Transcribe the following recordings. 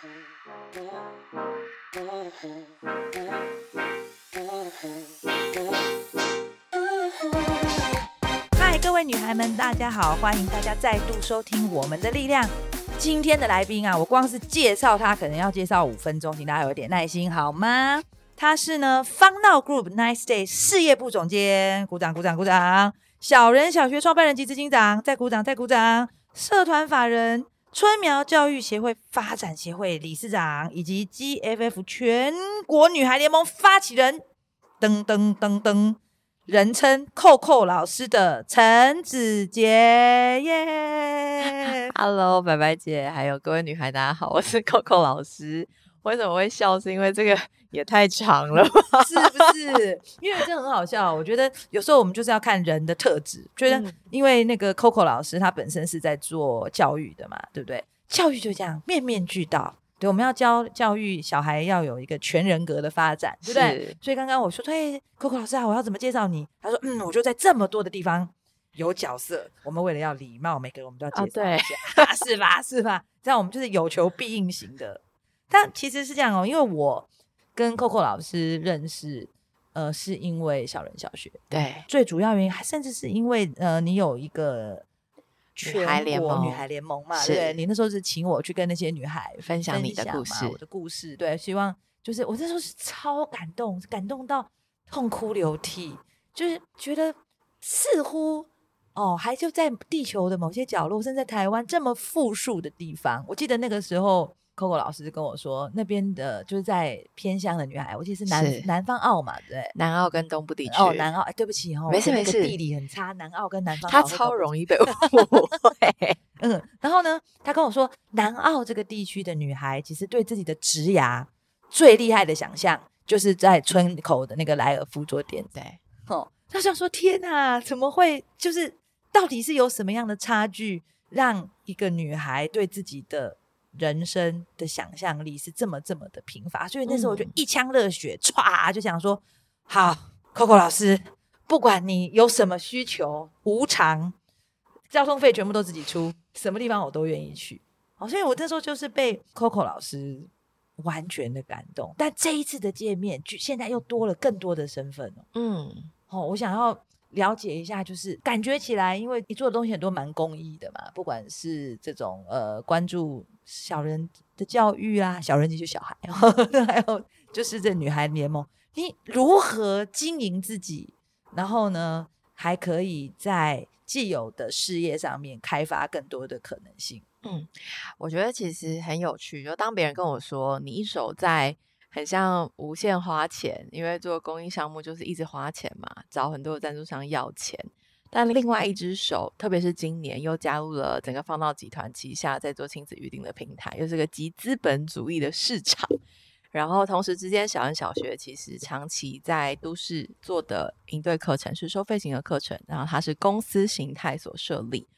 嗨，各位女孩们，大家好！欢迎大家再度收听我们的力量。今天的来宾啊，我光是介绍他，可能要介绍五分钟，请大家有点耐心好吗？他是呢方 u Group Nice Day 事业部总监，鼓掌鼓掌鼓掌。小人小学创办人及执行长，再鼓掌再鼓掌。社团法人春苗教育协会发展协会理事长，以及 GFF 全国女孩联盟发起人，噔噔噔噔，人称扣扣老师的陈子杰耶。Hello，白白姐，还有各位女孩，大家好，我是 Coco 老师。为什么会笑？是因为这个也太长了吧，是不是？因为这很好笑。我觉得有时候我们就是要看人的特质。觉得因为那个 Coco 老师他本身是在做教育的嘛，对不对？教育就这样面面俱到。对，我们要教教育小孩要有一个全人格的发展，对不对？所以刚刚我说，对，Coco 老师啊，我要怎么介绍你？他说，嗯，我就在这么多的地方有角色。我们为了要礼貌，每个人我们都要介绍一下，是吧？是吧？这样我们就是有求必应型的。但其实是这样哦，因为我跟 Coco 老师认识，呃，是因为小人小学。对，最主要原因，甚至是因为呃，你有一个女孩联盟，女孩联盟嘛，对，你那时候是请我去跟那些女孩分享你的故事，我的故事。对，希望就是我那时候是超感动，感动到痛哭流涕，就是觉得似乎哦，还就在地球的某些角落，甚至在台湾这么富庶的地方，我记得那个时候。Coco 老师跟我说，那边的就是在偏乡的女孩，我记得是南是南方澳嘛，对，南澳跟东部地区。哦，南澳，哎，对不起哦，没事没事，地理很差，南澳跟南方澳，他超容易被误会。嗯，然后呢，他跟我说，南澳这个地区的女孩，其实对自己的职涯最厉害的想象，就是在村口的那个莱尔夫桌店。对，哦，他想说，天哪，怎么会？就是到底是有什么样的差距，让一个女孩对自己的人生的想象力是这么这么的贫乏，所以那时候我就一腔热血，唰就想说：好，Coco 老师，不管你有什么需求，无偿，交通费全部都自己出，什么地方我都愿意去。好，所以我那时候就是被 Coco 老师完全的感动。但这一次的见面，就现在又多了更多的身份。嗯，好，我想要。了解一下，就是感觉起来，因为你做的东西很多蛮公益的嘛，不管是这种呃关注小人的教育啊，小人就是小孩，还有就是这女孩联盟，你如何经营自己，然后呢，还可以在既有的事业上面开发更多的可能性。嗯，我觉得其实很有趣，就当别人跟我说你一手在。很像无限花钱，因为做公益项目就是一直花钱嘛，找很多赞助商要钱。但另外一只手，特别是今年又加入了整个放到集团旗下在做亲子预定的平台，又是个极资本主义的市场。然后同时之间，小恩小学其实长期在都市做的营队课程是收费型的课程，然后它是公司形态所设立。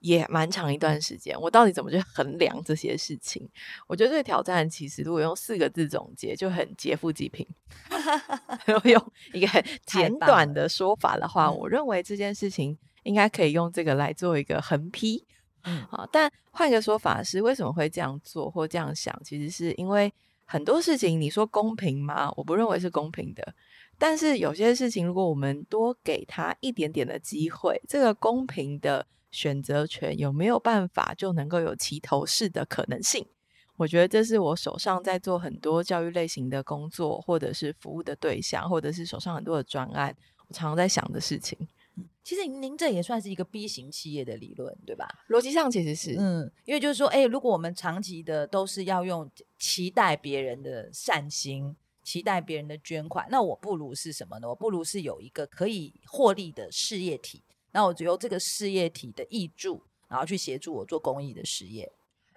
也蛮长一段时间，我到底怎么去衡量这些事情？我觉得这个挑战其实如果用四个字总结，就很劫富济贫。如 果用一个很 简短的说法的话，我认为这件事情应该可以用这个来做一个横批。嗯，好，但换一个说法是，为什么会这样做或这样想？其实是因为很多事情，你说公平吗？我不认为是公平的。但是有些事情，如果我们多给他一点点的机会，这个公平的。选择权有没有办法就能够有齐头式的可能性？我觉得这是我手上在做很多教育类型的工作，或者是服务的对象，或者是手上很多的专案，我常常在想的事情。其实您这也算是一个 B 型企业的理论，对吧？逻辑上其实是，嗯，因为就是说，哎，如果我们长期的都是要用期待别人的善心，期待别人的捐款，那我不如是什么呢？我不如是有一个可以获利的事业体。那我就由这个事业体的益助，然后去协助我做公益的事业，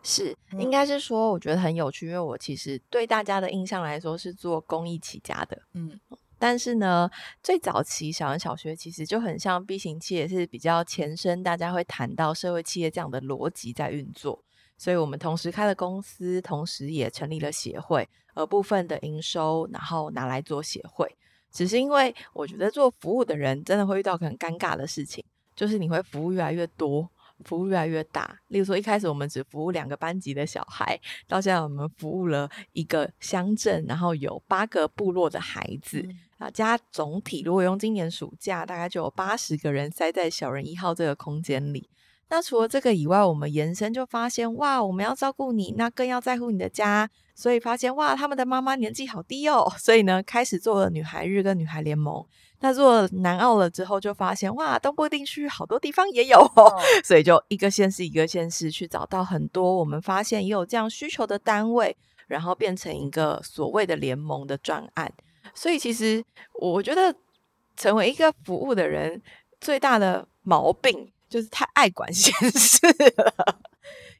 是应该是说，我觉得很有趣，因为我其实对大家的印象来说是做公益起家的，嗯，但是呢，最早期小人小学其实就很像 B 型企业，是比较前身，大家会谈到社会企业这样的逻辑在运作，所以我们同时开了公司，同时也成立了协会，而部分的营收然后拿来做协会。只是因为我觉得做服务的人真的会遇到很尴尬的事情，就是你会服务越来越多，服务越来越大。例如说，一开始我们只服务两个班级的小孩，到现在我们服务了一个乡镇，然后有八个部落的孩子。啊，加总体，如果用今年暑假，大概就有八十个人塞在小人一号这个空间里。那除了这个以外，我们延伸就发现，哇，我们要照顾你，那更要在乎你的家。所以发现，哇，他们的妈妈年纪好低哦。所以呢，开始做了女孩日跟女孩联盟。那做了南澳了之后，就发现，哇，东部地区好多地方也有哦。哦，所以就一个县市一个县市去找到很多我们发现也有这样需求的单位，然后变成一个所谓的联盟的专案。所以其实我觉得，成为一个服务的人最大的毛病就是太爱管闲事了，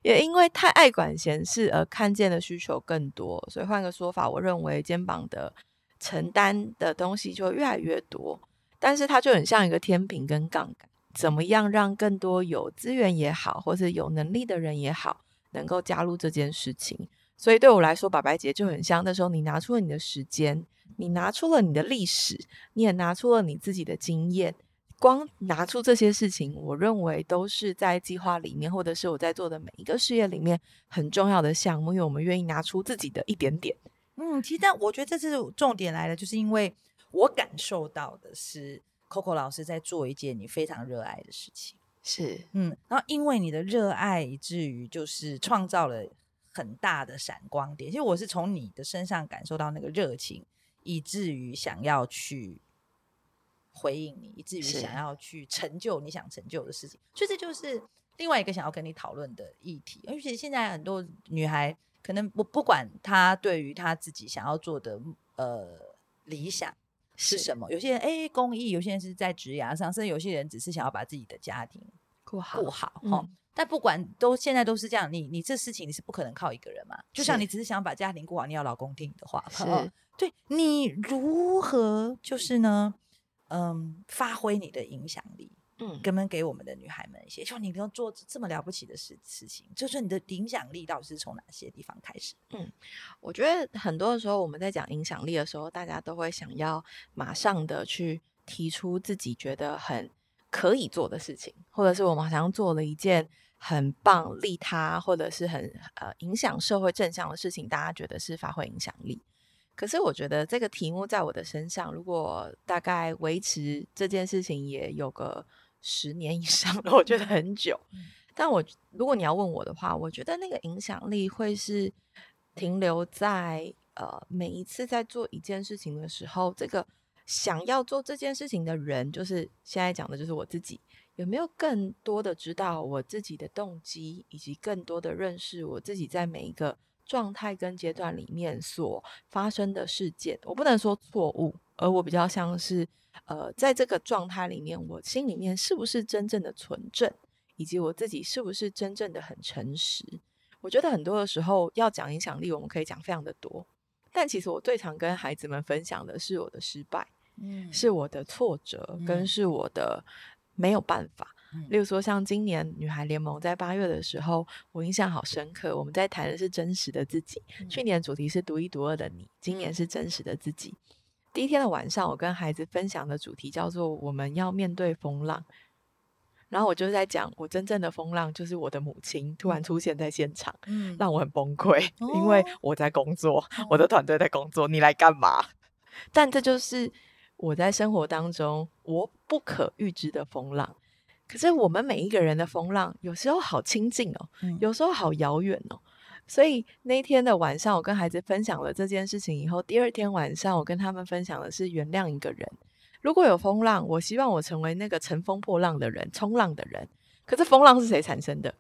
也因为太爱管闲事而看见的需求更多。所以换个说法，我认为肩膀的承担的东西就越来越多，但是它就很像一个天平跟杠杆，怎么样让更多有资源也好，或是有能力的人也好，能够加入这件事情。所以对我来说，白白姐就很像那时候你拿出了你的时间。你拿出了你的历史，你也拿出了你自己的经验，光拿出这些事情，我认为都是在计划里面，或者是我在做的每一个事业里面很重要的项目，因为我们愿意拿出自己的一点点。嗯，其实但我觉得这次重点来了，就是因为我感受到的是 Coco 老师在做一件你非常热爱的事情，是，嗯，然后因为你的热爱，以至于就是创造了很大的闪光点。其实我是从你的身上感受到那个热情。以至于想要去回应你，以至于想要去成就你想成就的事情，所以这就是另外一个想要跟你讨论的议题。而且现在很多女孩，可能不不管她对于她自己想要做的呃理想是什么，有些人哎公益，有些人是在职涯上，甚至有些人只是想要把自己的家庭过好过好哈。但不管都现在都是这样，你你这事情你是不可能靠一个人嘛。就像你只是想把家庭过好，你要老公听你的话。是，对，你如何就是呢？嗯，发挥你的影响力，嗯，根本给我们的女孩们一些，就你能做这么了不起的事事情，就是你的影响力到底是从哪些地方开始？嗯，我觉得很多的时候我们在讲影响力的时候，大家都会想要马上的去提出自己觉得很。可以做的事情，或者是我们好像做了一件很棒、利他，或者是很呃影响社会正向的事情，大家觉得是发挥影响力。可是我觉得这个题目在我的身上，如果大概维持这件事情也有个十年以上了，我觉得很久。但我如果你要问我的话，我觉得那个影响力会是停留在呃每一次在做一件事情的时候，这个。想要做这件事情的人，就是现在讲的，就是我自己。有没有更多的知道我自己的动机，以及更多的认识我自己在每一个状态跟阶段里面所发生的事件？我不能说错误，而我比较像是，呃，在这个状态里面，我心里面是不是真正的纯正，以及我自己是不是真正的很诚实？我觉得很多的时候要讲影响力，我们可以讲非常的多，但其实我最常跟孩子们分享的是我的失败。嗯，是我的挫折，跟是我的没有办法。嗯、例如说，像今年女孩联盟在八月的时候，我印象好深刻。我们在谈的是真实的自己。嗯、去年主题是独一独二的你，今年是真实的自己。嗯、第一天的晚上，我跟孩子分享的主题叫做“我们要面对风浪”。然后我就在讲，我真正的风浪就是我的母亲突然出现在现场，嗯，让我很崩溃，哦、因为我在工作，哦、我的团队在工作，你来干嘛？但这就是。我在生活当中，我不可预知的风浪。可是我们每一个人的风浪，有时候好亲近哦，有时候好遥远哦。所以那天的晚上，我跟孩子分享了这件事情以后，第二天晚上，我跟他们分享的是原谅一个人。如果有风浪，我希望我成为那个乘风破浪的人，冲浪的人。可是风浪是谁产生的？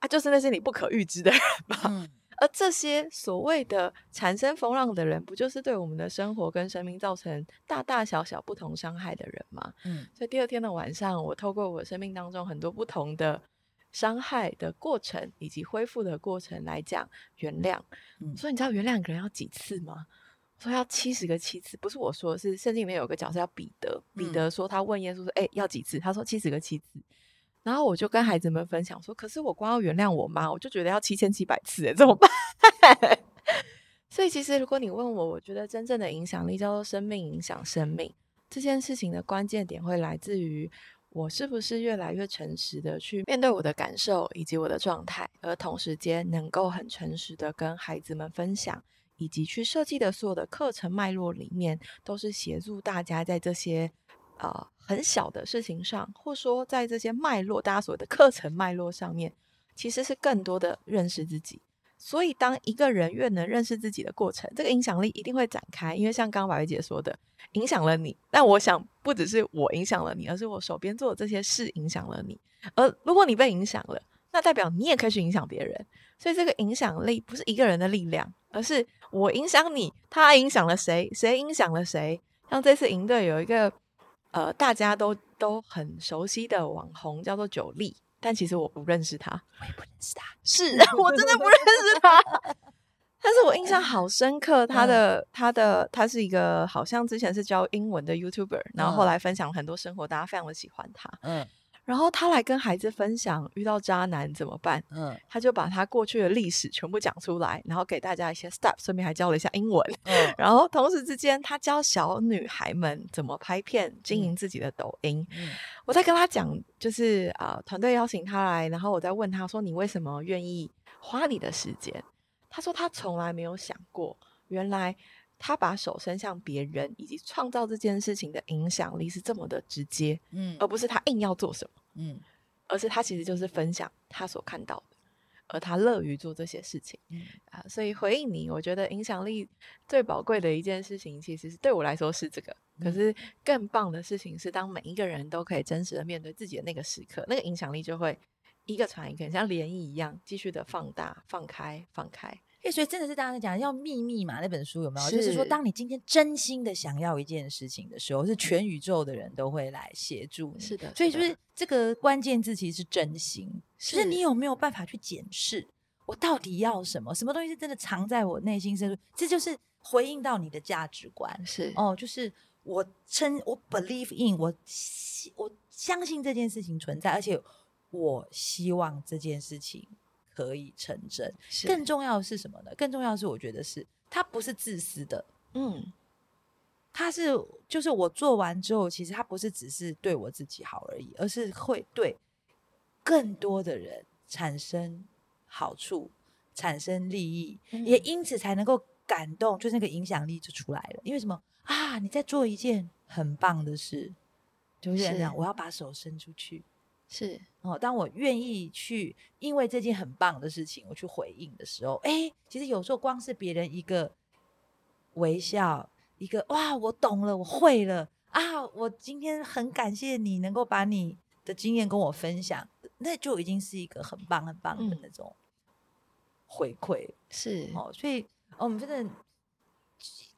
啊，就是那些你不可预知的人吧。嗯而这些所谓的产生风浪的人，不就是对我们的生活跟生命造成大大小小不同伤害的人吗？嗯，所以第二天的晚上，我透过我生命当中很多不同的伤害的过程以及恢复的过程来讲原谅。嗯，所以你知道原谅一个人要几次吗？说要七十个七次，不是我说，是圣经里面有个角色叫彼得。彼得说他问耶稣说：“哎，要几次？”他说七十个七次。然后我就跟孩子们分享说：“可是我光要原谅我妈，我就觉得要七千七百次，哎，怎么办？”所以其实如果你问我，我觉得真正的影响力叫做生命影响生命这件事情的关键点会来自于我是不是越来越诚实的去面对我的感受以及我的状态，而同时间能够很诚实的跟孩子们分享，以及去设计的所有的课程脉络里面，都是协助大家在这些呃很小的事情上，或说在这些脉络，大家所谓的课程脉络上面，其实是更多的认识自己。所以，当一个人越能认识自己的过程，这个影响力一定会展开。因为像刚刚白薇姐说的，影响了你。但我想，不只是我影响了你，而是我手边做的这些事影响了你。而如果你被影响了，那代表你也可以去影响别人。所以，这个影响力不是一个人的力量，而是我影响你，他影响了谁，谁影响了谁。像这次营队有一个呃，大家都都很熟悉的网红，叫做九力。但其实我不认识他，我也不认识他，是啊，我真的不认识他。但是我印象好深刻，他的、嗯、他的他是一个好像之前是教英文的 YouTuber，然后后来分享很多生活，大家非常的喜欢他。嗯。然后他来跟孩子分享遇到渣男怎么办？嗯，他就把他过去的历史全部讲出来，然后给大家一些 step，顺便还教了一下英文。嗯，然后同时之间，他教小女孩们怎么拍片、经营自己的抖音。嗯，我在跟他讲，就是啊，呃，团队邀请他来，然后我在问他说：“你为什么愿意花你的时间？”他说：“他从来没有想过，原来。”他把手伸向别人，以及创造这件事情的影响力是这么的直接，嗯，而不是他硬要做什么，嗯，而是他其实就是分享他所看到的，而他乐于做这些事情，嗯。啊，所以回应你，我觉得影响力最宝贵的一件事情，其实是对我来说是这个，嗯，可是更棒的事情是，当每一个人都可以真实的面对自己的那个时刻，那个影响力就会一个传一个，像涟漪一样，继续的放大、放开、放开。所以真的是大家在讲要秘密嘛？那本书有没有？是就是说，当你今天真心的想要一件事情的时候，是全宇宙的人都会来协助你。是的，所以就是这个关键字其实是真心。是，就是你有没有办法去检视我到底要什么？什么东西是真的藏在我内心深处？这就是回应到你的价值观。是哦，就是我称我 believe in 我我相信这件事情存在，而且我希望这件事情。可以成真，更重要的是什么呢？更重要的是，我觉得是他不是自私的，嗯，他是就是我做完之后，其实他不是只是对我自己好而已，而是会对更多的人产生好处，产生利益，嗯、也因此才能够感动，就是那个影响力就出来了。因为什么啊？你在做一件很棒的事，就是这样，我要把手伸出去。是哦，当我愿意去，因为这件很棒的事情，我去回应的时候，哎，其实有时候光是别人一个微笑，一个哇，我懂了，我会了啊，我今天很感谢你能够把你的经验跟我分享，那就已经是一个很棒很棒的那种回馈。嗯、是哦，所以我们真的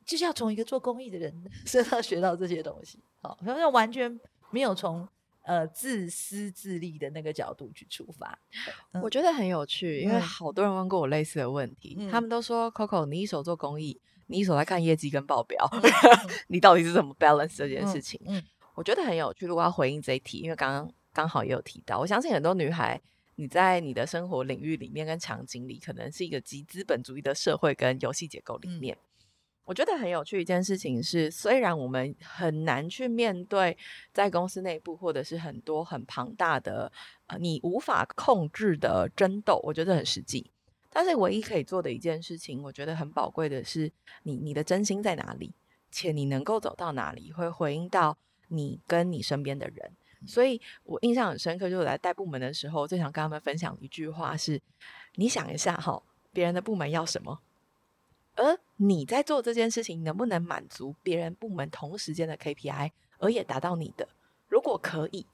就是要从一个做公益的人 身上学到这些东西。好，好像完全没有从。呃，自私自利的那个角度去出发，嗯、我觉得很有趣，因为好多人问过我类似的问题，嗯、他们都说：“Coco，你一手做公益，你一手在看业绩跟报表，嗯、你到底是怎么 balance 这件事情？”我觉得很有趣。如果要回应这一题，因为刚刚刚好也有提到，我相信很多女孩，你在你的生活领域里面跟场景里，可能是一个极资本主义的社会跟游戏结构里面。嗯我觉得很有趣一件事情是，虽然我们很难去面对在公司内部或者是很多很庞大的呃你无法控制的争斗，我觉得很实际。但是唯一可以做的一件事情，我觉得很宝贵的是你你的真心在哪里，且你能够走到哪里，会回应到你跟你身边的人。所以我印象很深刻，就是来带部门的时候，最想跟他们分享一句话是：你想一下哈，别人的部门要什么？而你在做这件事情，能不能满足别人部门同时间的 KPI，而也达到你的？如果可以，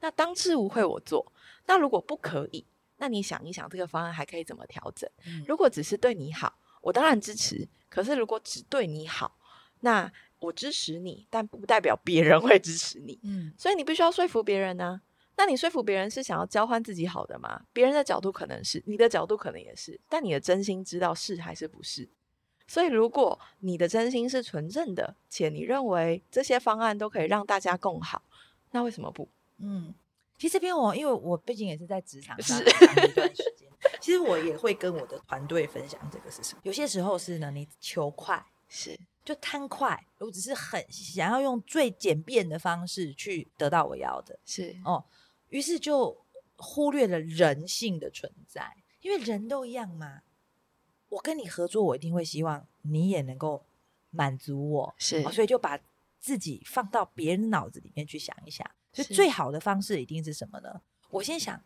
那当之无愧我做；那如果不可以，那你想一想，这个方案还可以怎么调整？嗯、如果只是对你好，我当然支持。可是如果只对你好，那我支持你，但不代表别人会支持你。嗯，所以你必须要说服别人呢、啊。那你说服别人是想要交换自己好的吗？别人的角度可能是，你的角度可能也是，但你的真心知道是还是不是？所以，如果你的真心是纯正的，且你认为这些方案都可以让大家更好，那为什么不？嗯，其实这边我因为我毕竟也是在职场上一段时间，其实我也会跟我的团队分享这个是什么。有些时候是呢，你求快，是就贪快，我只是很想要用最简便的方式去得到我要的，是哦，于是就忽略了人性的存在，因为人都一样嘛。我跟你合作，我一定会希望你也能够满足我，是，哦，所以就把自己放到别人脑子里面去想一想，所以最好的方式一定是什么呢？我先想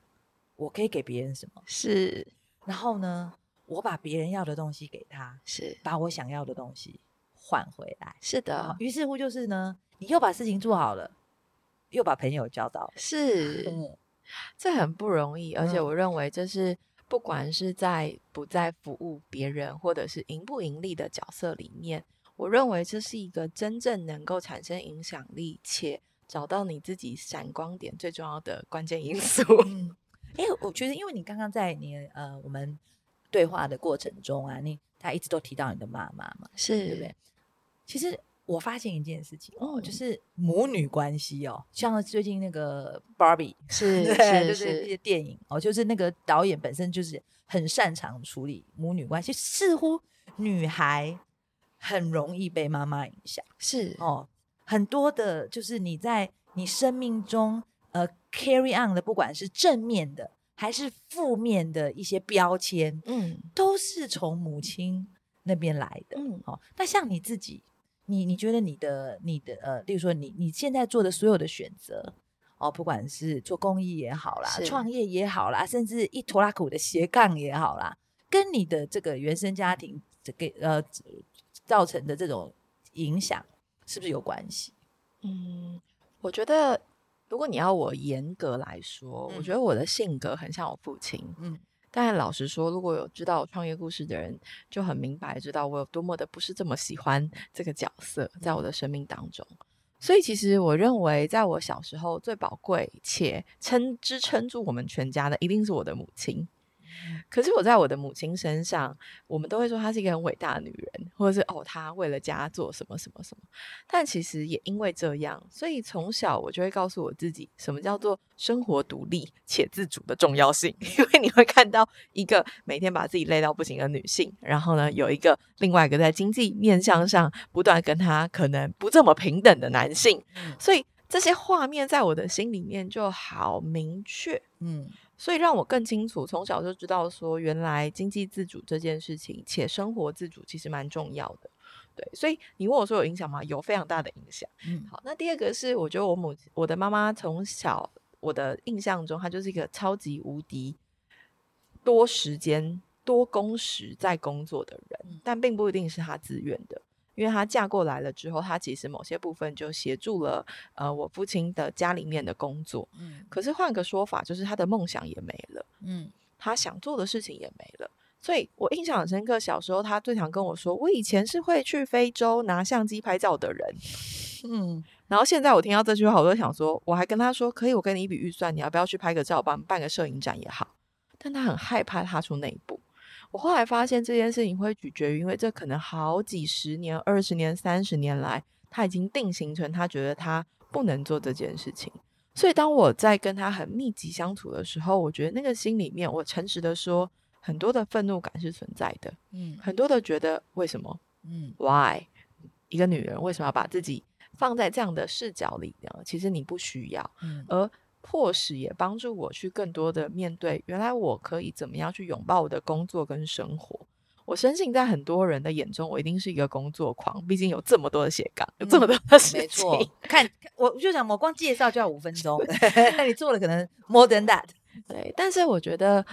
我可以给别人什么，是，然后呢，我把别人要的东西给他，是，把我想要的东西。换回来，是的。于是乎就是呢，你又把事情做好了，又把朋友交到了，是，嗯，这很不容易。而且我认为，这是不管是在不在服务别人，或者是盈不盈利的角色里面，我认为这是一个真正能够产生影响力且找到你自己闪光点最重要的关键因素。嗯，哎，我觉得，因为你刚刚在你呃我们对话的过程中啊，你他一直都提到你的妈妈嘛，是对不对？其实我发现一件事情哦，就是母女关系哦，像最近那个 Barbie 是对是是这些电影哦，就是那个导演本身就是很擅长处理母女关系，似乎女孩很容易被妈妈影响，是。哦，很多的，就是你在你生命中呃 carry on 的，不管是正面的还是负面的一些标签，嗯，都是从母亲那边来的，嗯，哦，那像你自己。你你觉得你的你的呃，例如说你你现在做的所有的选择哦，不管是做公益也好啦，创业也好啦，甚至一拖拉苦的斜杠也好啦，跟你的这个原生家庭这个呃造成的这种影响，是不是有关系？嗯，我觉得如果你要我严格来说，嗯，我觉得我的性格很像我父亲，嗯。但老实说，如果有知道我创业故事的人，就很明白知道我有多么的不是这么喜欢这个角色在我的生命当中。所以，其实我认为，在我小时候最宝贵且撑支撑住我们全家的，一定是我的母亲。可是我在我的母亲身上，我们都会说她是一个很伟大的女人，或者是哦，她为了家做什么什么什么。但其实也因为这样，所以从小我就会告诉我自己，什么叫做生活独立且自主的重要性。因为你会看到一个每天把自己累到不行的女性，然后呢，有一个另外一个在经济面向上不断跟她可能不这么平等的男性，所以这些画面在我的心里面就好明确，嗯。所以让我更清楚，从小就知道说，原来经济自主这件事情，且生活自主其实蛮重要的。对，所以你问我说有影响吗？有非常大的影响。嗯，好，那第二个是，我觉得我母我的妈妈从小我的印象中，她就是一个超级无敌多时间、多工时在工作的人，但并不一定是她自愿的。因为她嫁过来了之后，她其实某些部分就协助了呃我父亲的家里面的工作。嗯，可是换个说法，就是她的梦想也没了。嗯，她想做的事情也没了。所以我印象很深刻，小时候她最常跟我说：“我以前是会去非洲拿相机拍照的人。”嗯，然后现在我听到这句话，我就想说，我还跟她说：“可以，我给你一笔预算，你要不要去拍个照，帮办个摄影展也好。”但她很害怕踏出那一步。我后来发现这件事情会取决于，因为这可能好几十年、二十年、三十年来，他已经定型成他觉得他不能做这件事情。所以当我在跟他很密集相处的时候，我觉得那个心里面，我诚实的说，很多的愤怒感是存在的。嗯，很多的觉得为什么？嗯，Why？一个女人为什么要把自己放在这样的视角里呢？其实你不需要。嗯，而迫使也帮助我去更多的面对，原来我可以怎么样去拥抱我的工作跟生活。我相信在很多人的眼中，我一定是一个工作狂，毕竟有这么多的斜杠，有这么多的事情。嗯、没错，看我就想，我光介绍就要五分钟，那你做了可能 more than that。对，但是我觉得。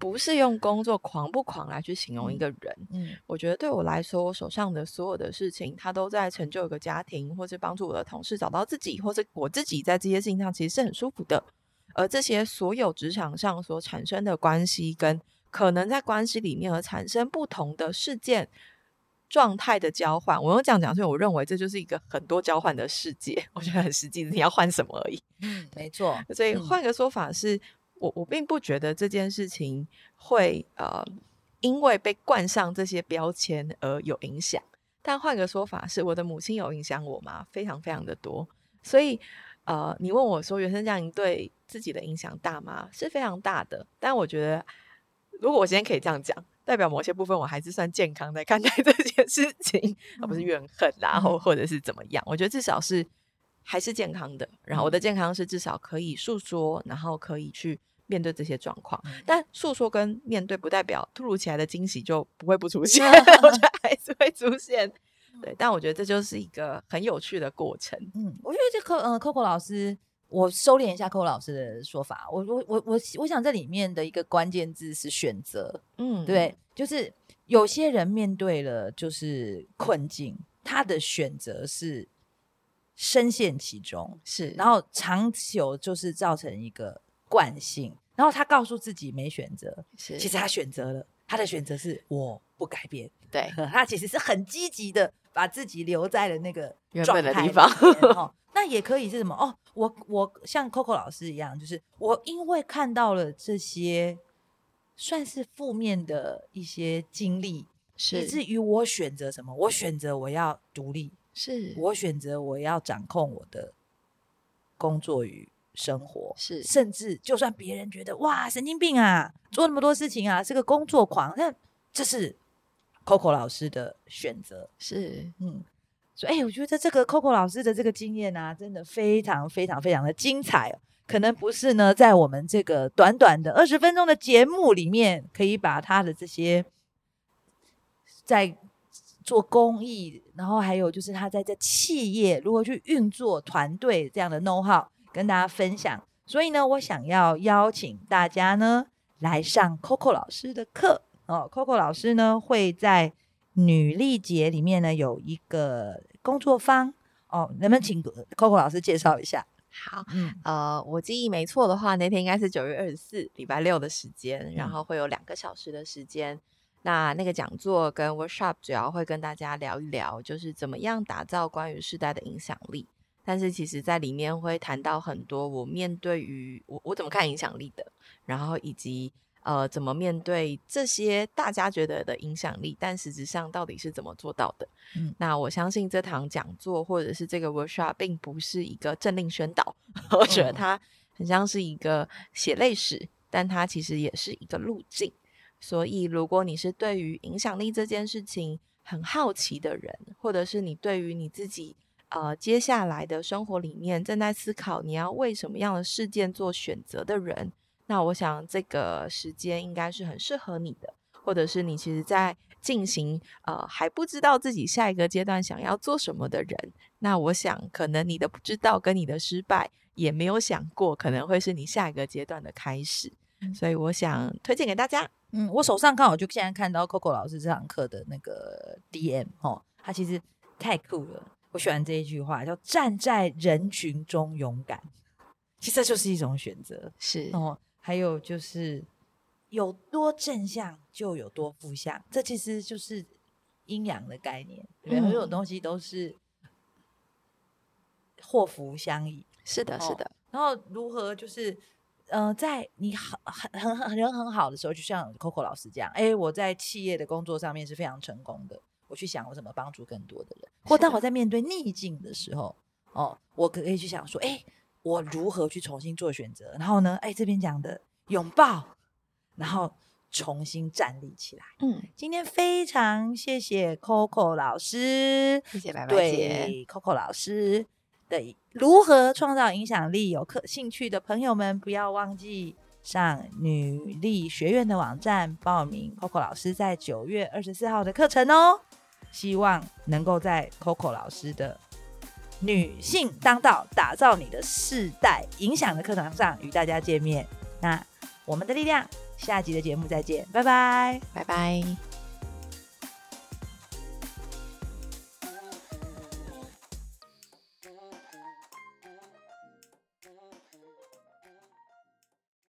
不是用工作狂不狂来去形容一个人。嗯，我觉得对我来说，我手上的所有的事情，他都在成就一个家庭，或是帮助我的同事找到自己，或是我自己在这些事情上其实是很舒服的。而这些所有职场上所产生的关系，跟可能在关系里面而产生不同的事件状态的交换，我用这样讲，所以我认为这就是一个很多交换的世界。我觉得很实际，你要换什么而已。嗯，没错。所以换个说法是。我我并不觉得这件事情会呃，因为被冠上这些标签而有影响。但换个说法是，我的母亲有影响我吗？非常非常的多。所以呃，你问我说原生家庭对自己的影响大吗？是非常大的。但我觉得，如果我今天可以这样讲，代表某些部分我还是算健康在看待这件事情，而不是怨恨，然后或者是怎么样。我觉得至少是还是健康的。然后我的健康是至少可以诉说，然后可以去面对这些状况。但诉说跟面对不代表突如其来的惊喜就不会不出现，我觉得还是会出现。对，但我觉得这就是一个很有趣的过程。嗯，我觉得这 Coco 呃 Coco 老师。我收敛一下 Coco 老师的说法，我我我我我想这里面的一个关键字是选择，嗯，对，就是有些人面对了就是困境，他的选择是深陷其中，是，然后长久就是造成一个惯性，然后他告诉自己没选择，是，其实他选择了，他的选择是我不改变，对，他其实是很积极的把自己留在了那个原本的地方。那也可以是什么哦？我我像 Coco 老师一样，就是我因为看到了这些算是负面的一些经历，是以至于我选择什么？我选择我要独立，是我选择我要掌控我的工作与生活，是甚至就算别人觉得哇神经病啊，做那么多事情啊，是个工作狂，那这是 Coco 老师的选择，是嗯。所以，哎，我觉得这个 Coco 老师的这个经验啊，真的非常非常非常的精彩。可能不是呢，在我们这个短短的二十分钟的节目里面，可以把他的这些在做公益，然后还有就是他在这企业如何去运作团队这样的 know how 跟大家分享。所以呢，我想要邀请大家呢来上 Coco 老师的课哦。Coco 老师呢会在女力节里面呢有一个。工作坊哦，能不能请 Coco 老师介绍一下？好，嗯，呃，我记忆没错的话，那天应该是九月二十四，礼拜六的时间，嗯、然后会有两个小时的时间。那那个讲座跟 workshop 主要会跟大家聊一聊，就是怎么样打造关于世代的影响力。但是其实在里面会谈到很多我面对于我我怎么看影响力的，然后以及。呃，怎么面对这些大家觉得的影响力？但实质上到底是怎么做到的？嗯，那我相信这堂讲座或者是这个 workshop 并不是一个政令宣导，嗯、我觉得它很像是一个血泪史，但它其实也是一个路径。所以，如果你是对于影响力这件事情很好奇的人，或者是你对于你自己呃接下来的生活里面正在思考你要为什么样的事件做选择的人。那我想这个时间应该是很适合你的，或者是你其实在进行呃还不知道自己下一个阶段想要做什么的人。那我想可能你的不知道跟你的失败也没有想过可能会是你下一个阶段的开始，嗯、所以我想推荐给大家。嗯，我手上刚好就现在看到 Coco 老师这堂课的那个 DM 哦，他其实太酷了，我喜欢这一句话叫站在人群中勇敢，其实这就是一种选择，是哦。还有就是，有多正向就有多负向，这其实就是阴阳的概念。对，所有东西都是祸福相依。是的，是的。然后如何就是，呃，在你很很很很人很好的时候，就像 Coco 老师这样，哎，我在企业的工作上面是非常成功的。我去想我怎么帮助更多的人，或当我在面对逆境的时候，哦，我可以去想说，哎。我如何去重新做选择？然后呢？哎，这边讲的拥抱，然后重新站立起来。嗯，今天非常谢谢 Coco 老师，谢谢白白姐。对 Coco 老师的如何创造影响力，有可兴趣的朋友们不要忘记上女力学院的网站报名 Coco 老师在九月二十四号的课程哦。希望能够在 Coco 老师的。女性当道，打造你的世代影响的课堂上与大家见面。那我们的力量，下集的节目再见，拜拜，拜拜。